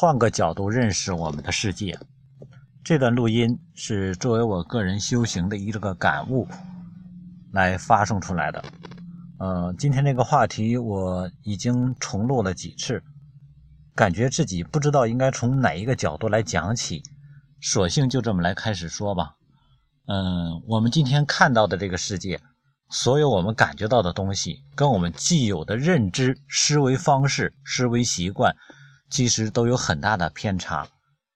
换个角度认识我们的世界。这段录音是作为我个人修行的一个感悟来发送出来的。呃，今天这个话题我已经重录了几次，感觉自己不知道应该从哪一个角度来讲起，索性就这么来开始说吧。嗯，我们今天看到的这个世界。所有我们感觉到的东西，跟我们既有的认知、思维方式、思维习惯，其实都有很大的偏差。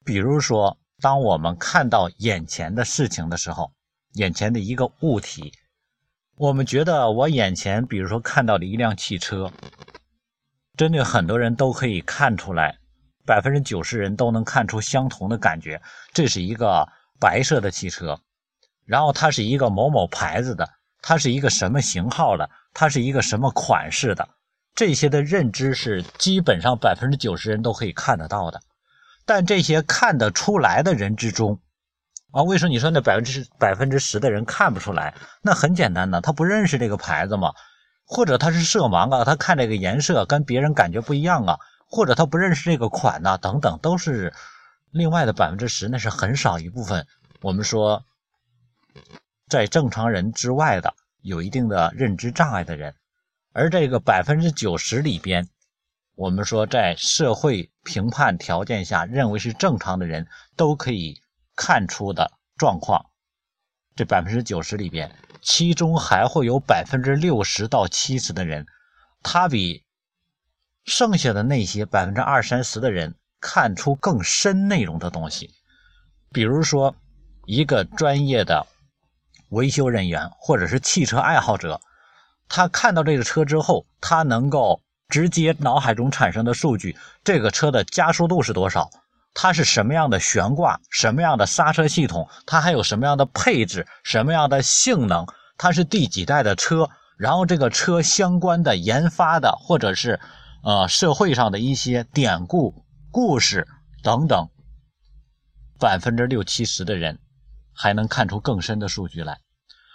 比如说，当我们看到眼前的事情的时候，眼前的一个物体，我们觉得我眼前，比如说看到了一辆汽车，针对很多人都可以看出来，百分之九十人都能看出相同的感觉，这是一个白色的汽车，然后它是一个某某牌子的。它是一个什么型号的？它是一个什么款式的？这些的认知是基本上百分之九十人都可以看得到的。但这些看得出来的人之中，啊，为什么你说那百分之百分之十的人看不出来？那很简单的，他不认识这个牌子嘛，或者他是色盲啊，他看这个颜色跟别人感觉不一样啊，或者他不认识这个款呐，等等，都是另外的百分之十，那是很少一部分。我们说。在正常人之外的有一定的认知障碍的人，而这个百分之九十里边，我们说在社会评判条件下认为是正常的人都可以看出的状况，这百分之九十里边，其中还会有百分之六十到七十的人，他比剩下的那些百分之二三十的人看出更深内容的东西，比如说一个专业的。维修人员或者是汽车爱好者，他看到这个车之后，他能够直接脑海中产生的数据：这个车的加速度是多少？它是什么样的悬挂？什么样的刹车系统？它还有什么样的配置？什么样的性能？它是第几代的车？然后这个车相关的研发的，或者是呃社会上的一些典故、故事等等，百分之六七十的人。还能看出更深的数据来，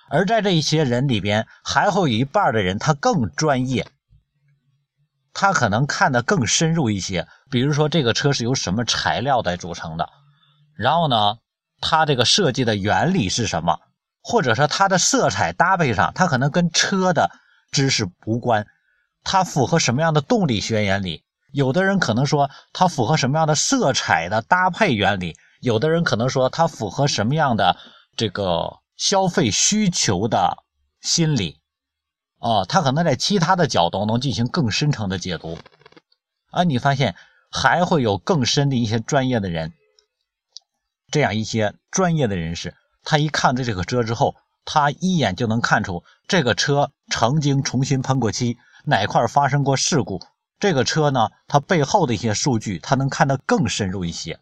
而在这一些人里边，还会有一半的人他更专业，他可能看得更深入一些。比如说，这个车是由什么材料来组成的，然后呢，它这个设计的原理是什么，或者说它的色彩搭配上，它可能跟车的知识无关，它符合什么样的动力学原理？有的人可能说它符合什么样的色彩的搭配原理？有的人可能说它符合什么样的这个消费需求的心理啊？他可能在其他的角度能进行更深层的解读啊。你发现还会有更深的一些专业的人，这样一些专业的人士，他一看到这个车之后，他一眼就能看出这个车曾经重新喷过漆，哪块发生过事故。这个车呢，它背后的一些数据，他能看得更深入一些。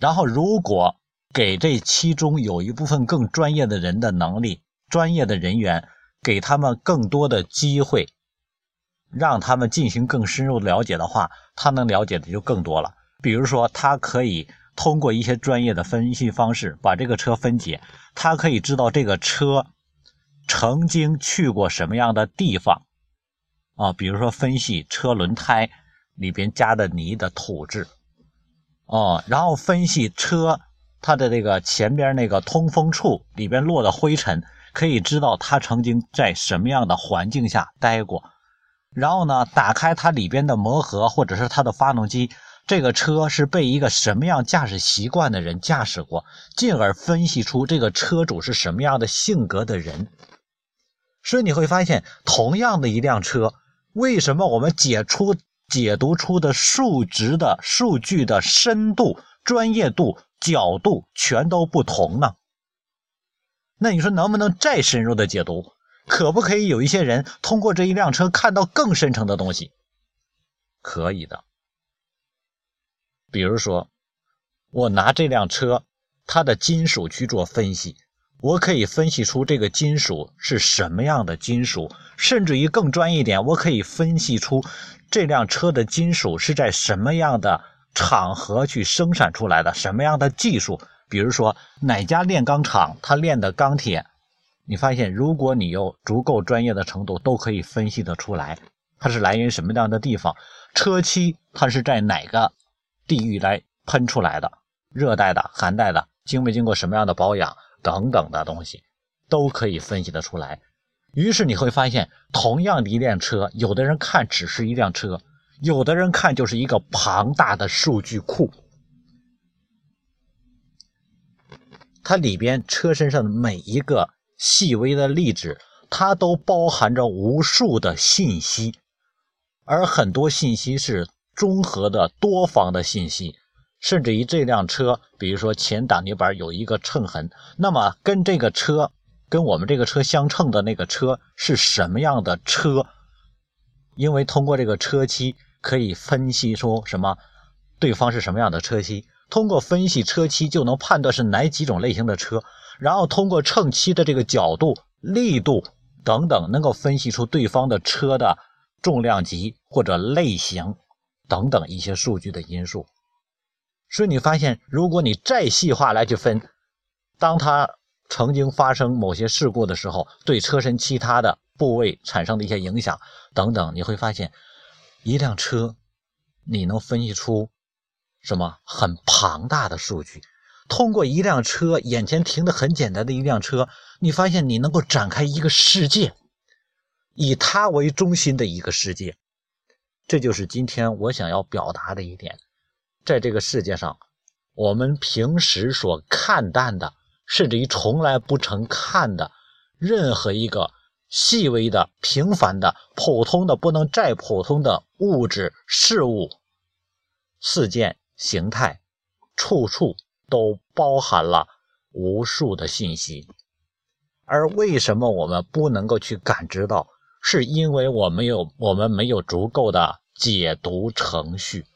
然后，如果给这其中有一部分更专业的人的能力、专业的人员，给他们更多的机会，让他们进行更深入的了解的话，他能了解的就更多了。比如说，他可以通过一些专业的分析方式把这个车分解，他可以知道这个车曾经去过什么样的地方啊，比如说分析车轮胎里边加的泥的土质。哦，然后分析车它的这个前边那个通风处里边落的灰尘，可以知道它曾经在什么样的环境下待过。然后呢，打开它里边的磨合或者是它的发动机，这个车是被一个什么样驾驶习惯的人驾驶过，进而分析出这个车主是什么样的性格的人。所以你会发现，同样的一辆车，为什么我们解出？解读出的数值的数据的深度、专业度、角度全都不同呢？那你说能不能再深入的解读？可不可以有一些人通过这一辆车看到更深层的东西？可以的。比如说，我拿这辆车它的金属去做分析，我可以分析出这个金属是什么样的金属，甚至于更专业一点，我可以分析出。这辆车的金属是在什么样的场合去生产出来的？什么样的技术？比如说哪家炼钢厂，它炼的钢铁，你发现如果你有足够专业的程度，都可以分析得出来。它是来源于什么样的地方？车漆它是在哪个地域来喷出来的？热带的、寒带的，经没经过什么样的保养等等的东西，都可以分析得出来。于是你会发现，同样的一辆车，有的人看只是一辆车，有的人看就是一个庞大的数据库。它里边车身上的每一个细微的粒子，它都包含着无数的信息，而很多信息是综合的多方的信息，甚至于这辆车，比如说前挡泥板有一个蹭痕，那么跟这个车，跟我们这个车相称的那个车是什么样的车？因为通过这个车漆可以分析出什么，对方是什么样的车漆。通过分析车漆就能判断是哪几种类型的车，然后通过称漆的这个角度、力度等等，能够分析出对方的车的重量级或者类型等等一些数据的因素。所以你发现，如果你再细化来去分，当它曾经发生某些事故的时候，对车身其他的部位产生的一些影响等等，你会发现，一辆车你能分析出。什么很庞大的数据？通过一辆车，眼前停的很简单的一辆车，你发现你能够展开一个世界，以它为中心的一个世界。这就是今天我想要表达的一点。在这个世界上，我们平时所看淡的，甚至于从来不曾看的任何一个细微的、平凡的、普通的不能再普通的物质、事物、事件。形态，处处都包含了无数的信息，而为什么我们不能够去感知到？是因为我们有我们没有足够的解读程序。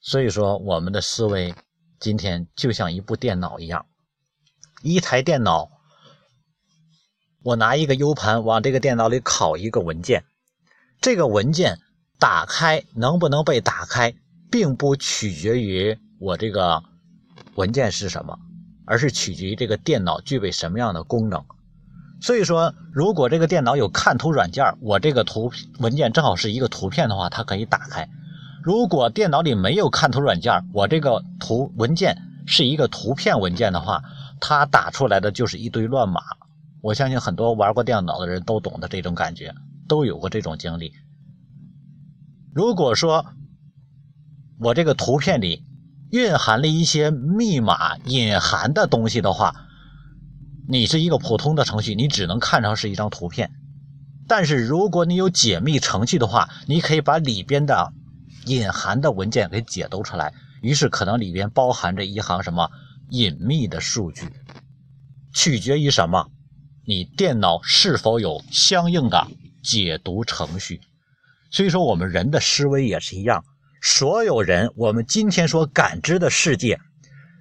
所以说，我们的思维今天就像一部电脑一样，一台电脑，我拿一个 U 盘往这个电脑里拷一个文件，这个文件打开能不能被打开？并不取决于我这个文件是什么，而是取决于这个电脑具备什么样的功能。所以说，如果这个电脑有看图软件，我这个图文件正好是一个图片的话，它可以打开；如果电脑里没有看图软件，我这个图文件是一个图片文件的话，它打出来的就是一堆乱码。我相信很多玩过电脑的人都懂得这种感觉，都有过这种经历。如果说，我这个图片里蕴含了一些密码隐含的东西的话，你是一个普通的程序，你只能看成是一张图片。但是如果你有解密程序的话，你可以把里边的隐含的文件给解读出来。于是可能里边包含着一行什么隐秘的数据，取决于什么？你电脑是否有相应的解读程序？所以说，我们人的思维也是一样。所有人，我们今天所感知的世界，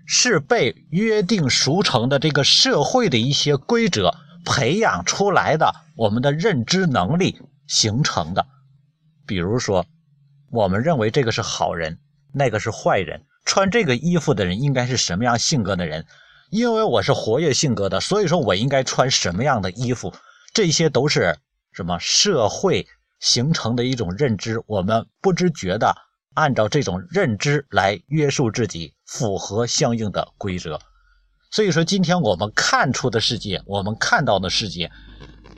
是被约定俗成的这个社会的一些规则培养出来的，我们的认知能力形成的。比如说，我们认为这个是好人，那个是坏人，穿这个衣服的人应该是什么样性格的人？因为我是活跃性格的，所以说我应该穿什么样的衣服？这些都是什么社会形成的一种认知，我们不知觉的。按照这种认知来约束自己，符合相应的规则。所以说，今天我们看出的世界，我们看到的世界，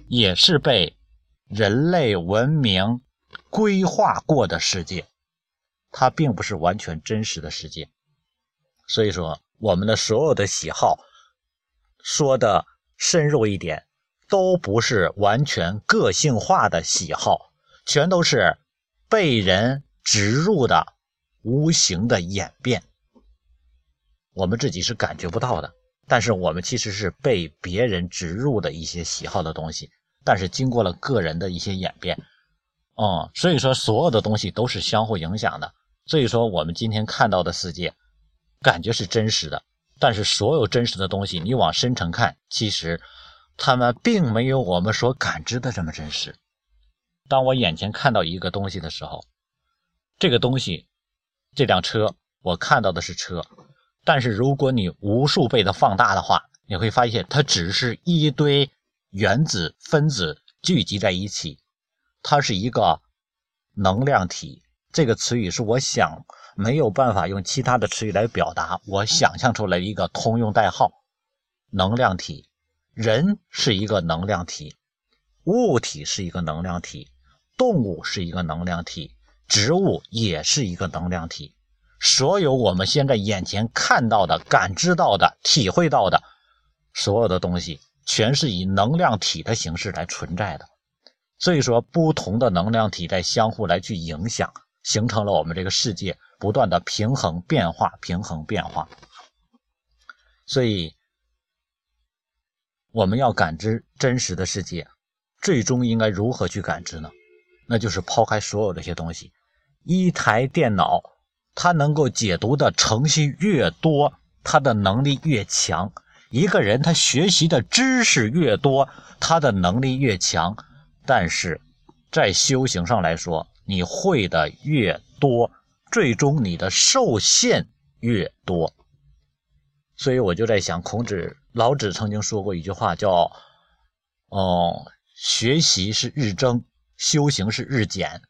也是被人类文明规划过的世界，它并不是完全真实的世界。所以说，我们的所有的喜好，说的深入一点，都不是完全个性化的喜好，全都是被人。植入的无形的演变，我们自己是感觉不到的，但是我们其实是被别人植入的一些喜好的东西，但是经过了个人的一些演变，嗯，所以说所有的东西都是相互影响的。所以说我们今天看到的世界，感觉是真实的，但是所有真实的东西，你往深层看，其实他们并没有我们所感知的这么真实。当我眼前看到一个东西的时候。这个东西，这辆车，我看到的是车，但是如果你无数倍的放大的话，你会发现它只是一堆原子分子聚集在一起，它是一个能量体。这个词语是我想没有办法用其他的词语来表达，我想象出来一个通用代号：能量体。人是一个能量体，物体是一个能量体，动物是一个能量体，植物也是一个能量体。所有我们现在眼前看到的、感知到的、体会到的所有的东西，全是以能量体的形式来存在的。所以说，不同的能量体在相互来去影响。形成了我们这个世界不断的平衡变化，平衡变化。所以，我们要感知真实的世界，最终应该如何去感知呢？那就是抛开所有这些东西。一台电脑，它能够解读的程序越多，它的能力越强。一个人他学习的知识越多，他的能力越强。但是在修行上来说，你会的越多，最终你的受限越多。所以我就在想，孔子、老子曾经说过一句话，叫“哦，学习是日增，修行是日减。”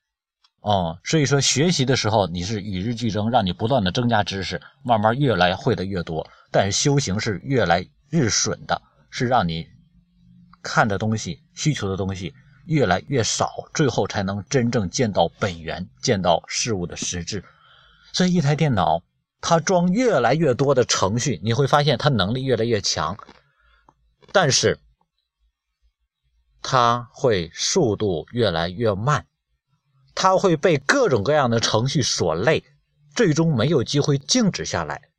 哦，所以说学习的时候你是与日俱增，让你不断的增加知识，慢慢越来会的越多。但是修行是越来日损的，是让你看的东西、需求的东西。越来越少，最后才能真正见到本源，见到事物的实质。所以，一台电脑它装越来越多的程序，你会发现它能力越来越强，但是它会速度越来越慢，它会被各种各样的程序所累，最终没有机会静止下来。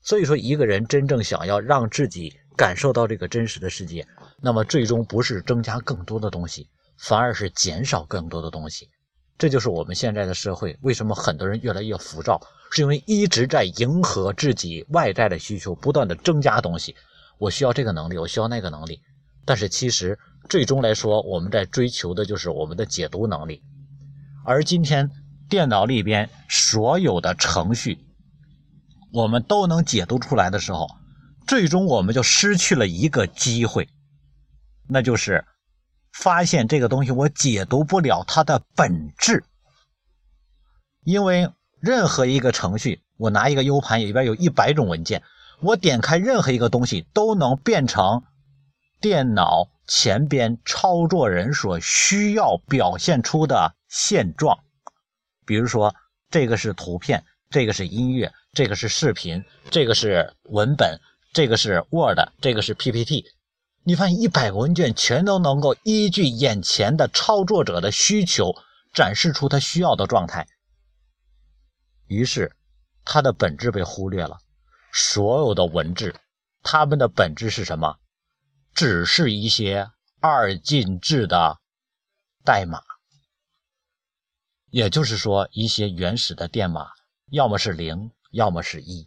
所以说，一个人真正想要让自己感受到这个真实的世界，那么最终不是增加更多的东西。反而是减少更多的东西，这就是我们现在的社会为什么很多人越来越浮躁，是因为一直在迎合自己外在的需求，不断的增加东西。我需要这个能力，我需要那个能力，但是其实最终来说，我们在追求的就是我们的解读能力。而今天电脑里边所有的程序，我们都能解读出来的时候，最终我们就失去了一个机会，那就是。发现这个东西我解读不了它的本质，因为任何一个程序，我拿一个 U 盘里边有一百种文件，我点开任何一个东西都能变成电脑前边操作人所需要表现出的现状。比如说，这个是图片，这个是音乐，这个是视频，这个是文本，这个是 Word，这个是 PPT。你发现一百个文件全都能够依据眼前的操作者的需求展示出他需要的状态，于是它的本质被忽略了。所有的文字，它们的本质是什么？只是一些二进制的代码，也就是说，一些原始的电码，要么是零，要么是一。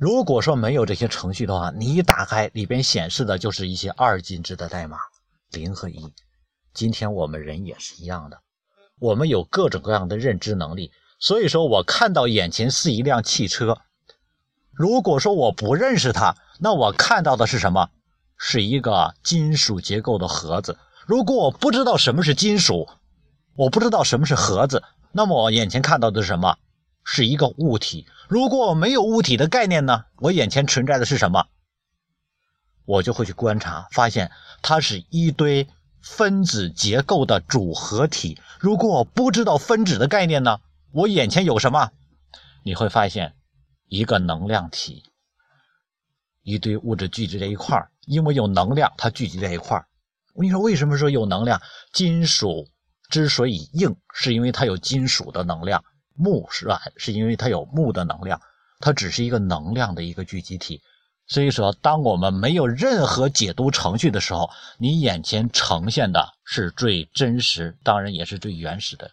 如果说没有这些程序的话，你一打开里边显示的就是一些二进制的代码，零和一。今天我们人也是一样的，我们有各种各样的认知能力，所以说我看到眼前是一辆汽车，如果说我不认识它，那我看到的是什么？是一个金属结构的盒子。如果我不知道什么是金属，我不知道什么是盒子，那么我眼前看到的是什么？是一个物体。如果我没有物体的概念呢？我眼前存在的是什么？我就会去观察，发现它是一堆分子结构的组合体。如果我不知道分子的概念呢？我眼前有什么？你会发现一个能量体，一堆物质聚集在一块儿，因为有能量，它聚集在一块儿。我跟你说，为什么说有能量？金属之所以硬，是因为它有金属的能量。木是吧？是因为它有木的能量，它只是一个能量的一个聚集体。所以说，当我们没有任何解读程序的时候，你眼前呈现的是最真实，当然也是最原始的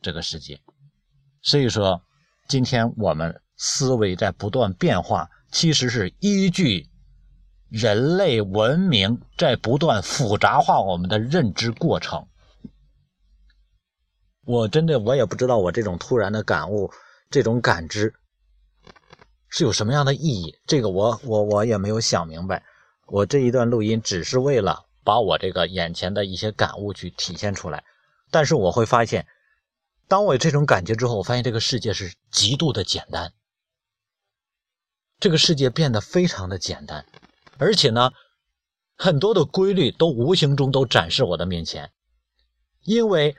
这个世界。所以说，今天我们思维在不断变化，其实是依据人类文明在不断复杂化我们的认知过程。我真的我也不知道，我这种突然的感悟，这种感知是有什么样的意义？这个我我我也没有想明白。我这一段录音只是为了把我这个眼前的一些感悟去体现出来。但是我会发现，当我有这种感觉之后，我发现这个世界是极度的简单，这个世界变得非常的简单，而且呢，很多的规律都无形中都展示我的面前，因为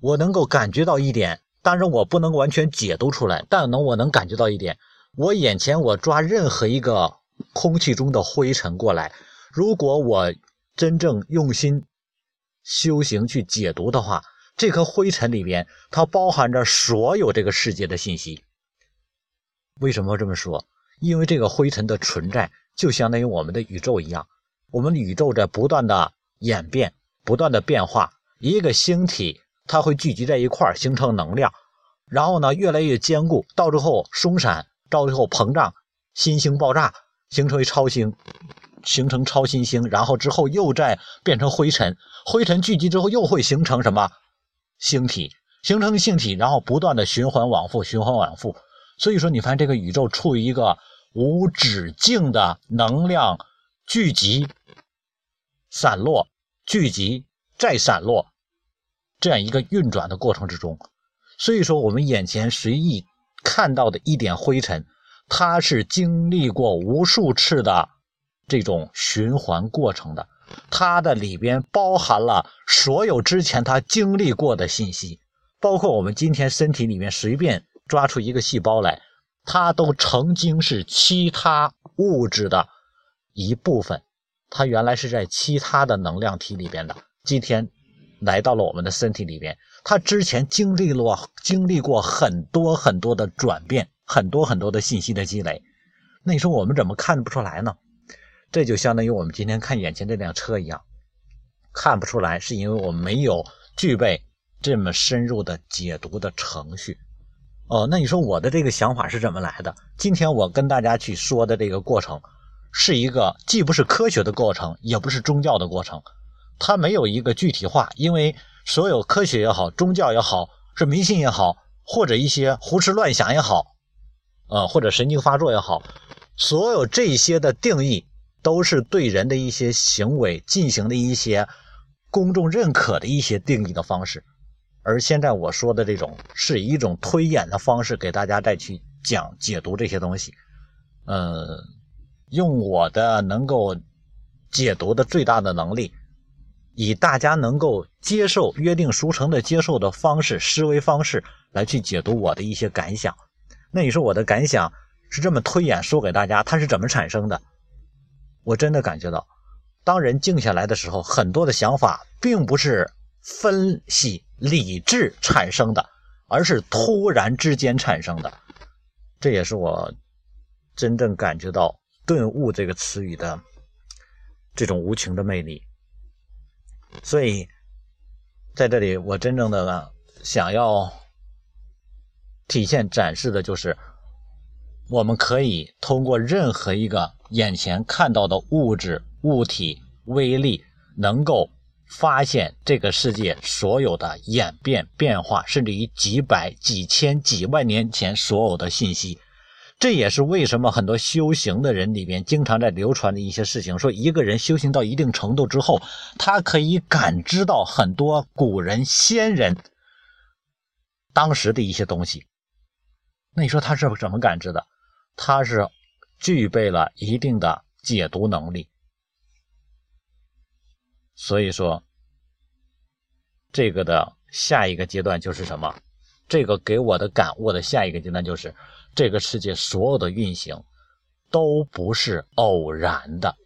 我能够感觉到一点，当然我不能完全解读出来，但能我能感觉到一点，我眼前我抓任何一个空气中的灰尘过来，如果我真正用心。修行去解读的话，这颗灰尘里边它包含着所有这个世界的信息。为什么这么说？因为这个灰尘的存在就相当于我们的宇宙一样，我们宇宙在不断的演变、不断的变化。一个星体它会聚集在一块儿形成能量，然后呢越来越坚固，到最后松散，到最后膨胀，新星爆炸，形成为超星。形成超新星，然后之后又再变成灰尘，灰尘聚集之后又会形成什么星体？形成星体，然后不断的循环往复，循环往复。所以说，你发现这个宇宙处于一个无止境的能量聚集、散落、聚集再散落这样一个运转的过程之中。所以说，我们眼前随意看到的一点灰尘，它是经历过无数次的。这种循环过程的，它的里边包含了所有之前它经历过的信息，包括我们今天身体里面随便抓出一个细胞来，它都曾经是其他物质的一部分，它原来是在其他的能量体里边的，今天来到了我们的身体里边，它之前经历了经历过很多很多的转变，很多很多的信息的积累，那你说我们怎么看不出来呢？这就相当于我们今天看眼前这辆车一样，看不出来，是因为我们没有具备这么深入的解读的程序。哦，那你说我的这个想法是怎么来的？今天我跟大家去说的这个过程，是一个既不是科学的过程，也不是宗教的过程，它没有一个具体化，因为所有科学也好，宗教也好，是迷信也好，或者一些胡思乱想也好，呃，或者神经发作也好，所有这些的定义。都是对人的一些行为进行的一些公众认可的一些定义的方式，而现在我说的这种是以一种推演的方式给大家再去讲解读这些东西，嗯，用我的能够解读的最大的能力，以大家能够接受、约定俗成的接受的方式、思维方式来去解读我的一些感想。那你说我的感想是这么推演说给大家，它是怎么产生的？我真的感觉到，当人静下来的时候，很多的想法并不是分析理智产生的，而是突然之间产生的。这也是我真正感觉到“顿悟”这个词语的这种无情的魅力。所以，在这里，我真正的想要体现、展示的就是，我们可以通过任何一个。眼前看到的物质物体威力，能够发现这个世界所有的演变变化，甚至于几百、几千、几万年前所有的信息。这也是为什么很多修行的人里边经常在流传的一些事情，说一个人修行到一定程度之后，他可以感知到很多古人先人当时的一些东西。那你说他是怎么感知的？他是。具备了一定的解读能力，所以说，这个的下一个阶段就是什么？这个给我的感悟的下一个阶段就是，这个世界所有的运行都不是偶然的，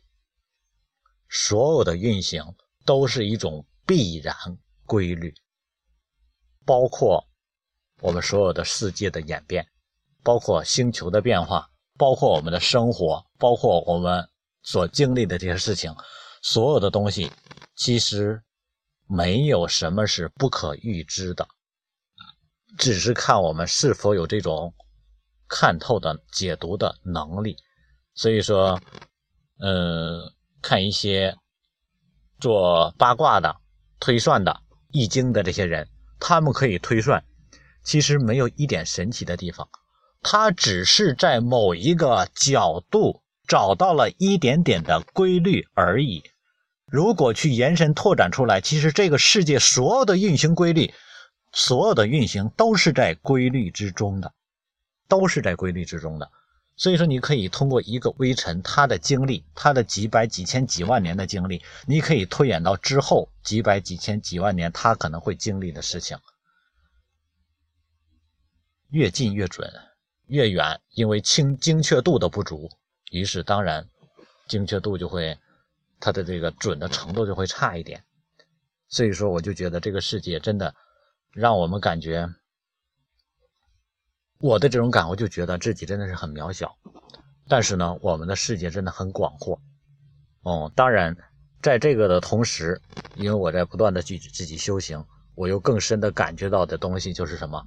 所有的运行都是一种必然规律，包括我们所有的世界的演变，包括星球的变化。包括我们的生活，包括我们所经历的这些事情，所有的东西，其实没有什么是不可预知的，只是看我们是否有这种看透的解读的能力。所以说，嗯，看一些做八卦的、推算的、易经的这些人，他们可以推算，其实没有一点神奇的地方。他只是在某一个角度找到了一点点的规律而已，如果去延伸拓展出来，其实这个世界所有的运行规律，所有的运行都是在规律之中的，都是在规律之中的。所以说，你可以通过一个微尘他的经历，他的几百、几千、几万年的经历，你可以推演到之后几百、几千、几万年他可能会经历的事情。越近越准，越远因为精精确度的不足，于是当然精确度就会。它的这个准的程度就会差一点，所以说我就觉得这个世界真的让我们感觉，我的这种感悟就觉得自己真的是很渺小，但是呢，我们的世界真的很广阔。哦，当然，在这个的同时，因为我在不断的去自己修行，我又更深的感觉到的东西就是什么？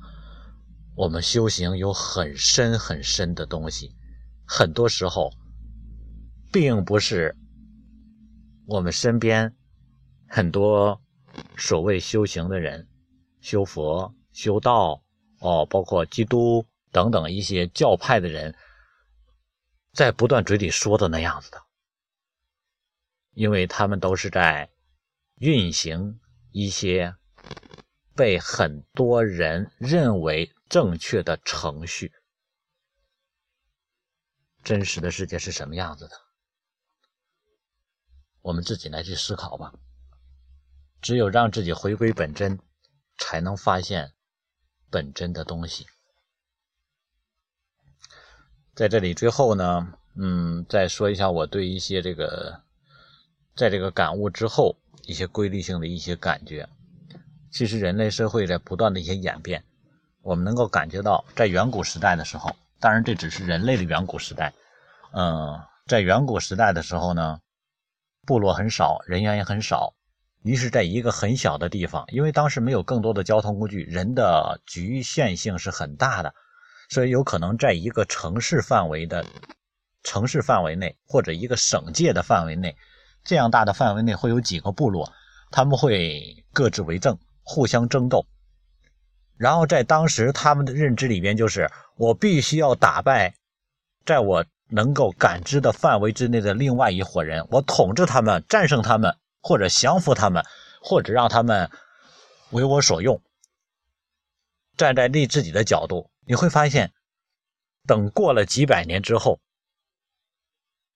我们修行有很深很深的东西，很多时候并不是。我们身边很多所谓修行的人，修佛、修道，哦，包括基督等等一些教派的人，在不断嘴里说的那样子的，因为他们都是在运行一些被很多人认为正确的程序。真实的世界是什么样子的？我们自己来去思考吧。只有让自己回归本真，才能发现本真的东西。在这里，最后呢，嗯，再说一下我对一些这个，在这个感悟之后一些规律性的一些感觉。其实，人类社会在不断的一些演变，我们能够感觉到，在远古时代的时候，当然这只是人类的远古时代。嗯，在远古时代的时候呢。部落很少，人员也很少，于是，在一个很小的地方，因为当时没有更多的交通工具，人的局限性是很大的，所以有可能在一个城市范围的城市范围内，或者一个省界的范围内，这样大的范围内会有几个部落，他们会各自为政，互相争斗，然后在当时他们的认知里边，就是我必须要打败，在我。能够感知的范围之内的另外一伙人，我统治他们，战胜他们，或者降服他们，或者让他们为我所用。站在立自己的角度，你会发现，等过了几百年之后，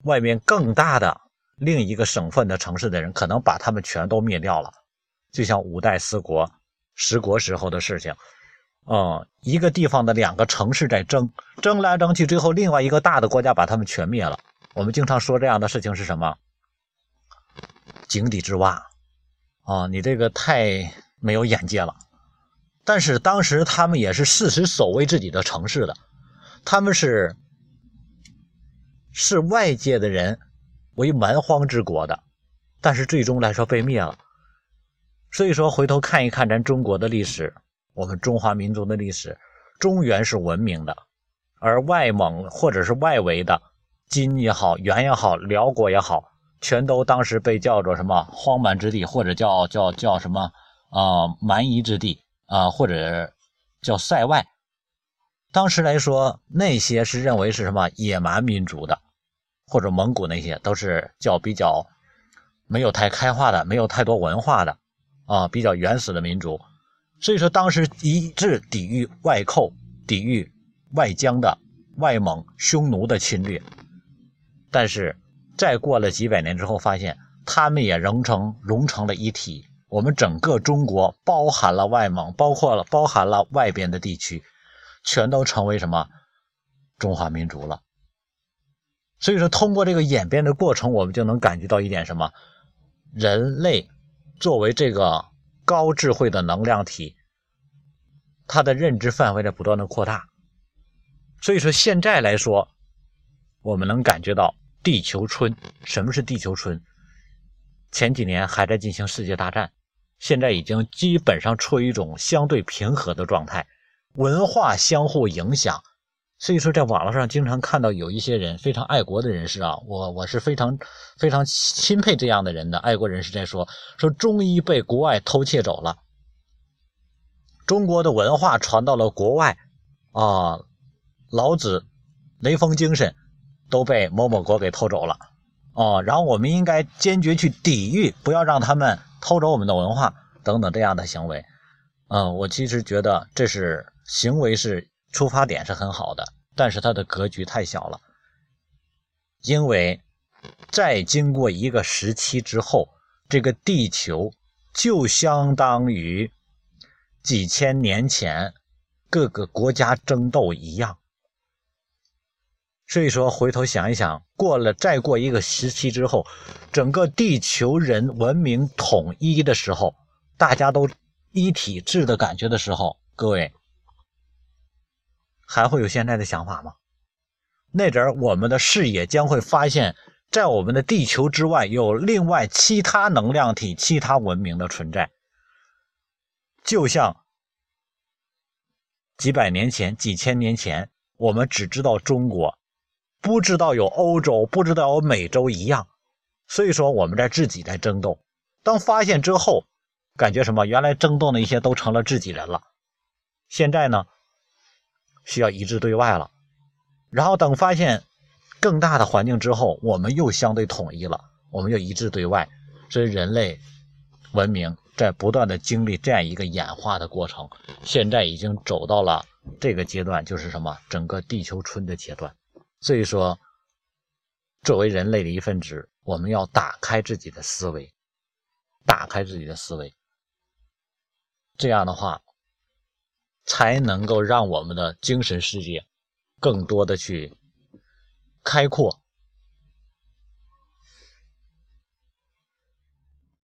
外面更大的另一个省份的城市的人，可能把他们全都灭掉了，就像五代十国、十国时候的事情。嗯，一个地方的两个城市在争，争来争去，最后另外一个大的国家把他们全灭了。我们经常说这样的事情是什么？井底之蛙。啊，你这个太没有眼界了。但是当时他们也是誓死守卫自己的城市的，他们是是外界的人为蛮荒之国的，但是最终来说被灭了。所以说，回头看一看咱中国的历史。我们中华民族的历史，中原是文明的，而外蒙或者是外围的金也好，元也好，辽国也好，全都当时被叫做什么荒蛮之地，或者叫叫叫什么啊蛮夷之地啊，或者叫塞外。当时来说，那些是认为是什么野蛮民族的，或者蒙古那些都是叫比较没有太开化的，没有太多文化的啊，比较原始的民族。所以说，当时一致抵御外寇、抵御外疆的外蒙匈奴的侵略，但是再过了几百年之后，发现他们也融成融成了一体。我们整个中国包含了外蒙，包括了包含了外边的地区，全都成为什么中华民族了。所以说，通过这个演变的过程，我们就能感觉到一点什么：人类作为这个。高智慧的能量体，它的认知范围在不断的扩大，所以说现在来说，我们能感觉到地球村。什么是地球村？前几年还在进行世界大战，现在已经基本上处于一种相对平和的状态，文化相互影响。所以说，在网络上经常看到有一些人非常爱国的人士啊，我我是非常非常钦佩这样的人的爱国人士在说，说中医被国外偷窃走了，中国的文化传到了国外，啊，老子、雷锋精神都被某某国给偷走了，哦，然后我们应该坚决去抵御，不要让他们偷走我们的文化等等这样的行为。嗯，我其实觉得这是行为是出发点是很好的，但是它的格局太小了。因为在经过一个时期之后，这个地球就相当于几千年前各个国家争斗一样。所以说，回头想一想，过了再过一个时期之后，整个地球人文明统一的时候，大家都一体制的感觉的时候，各位还会有现在的想法吗？那阵儿，我们的视野将会发现，在我们的地球之外有另外其他能量体、其他文明的存在，就像几百年前、几千年前，我们只知道中国。不知道有欧洲，不知道有美洲一样，所以说我们在自己在争斗。当发现之后，感觉什么？原来争斗那些都成了自己人了。现在呢，需要一致对外了。然后等发现更大的环境之后，我们又相对统一了，我们又一致对外。所以人类文明在不断的经历这样一个演化的过程，现在已经走到了这个阶段，就是什么？整个地球村的阶段。所以说，作为人类的一份子，我们要打开自己的思维，打开自己的思维，这样的话，才能够让我们的精神世界更多的去开阔，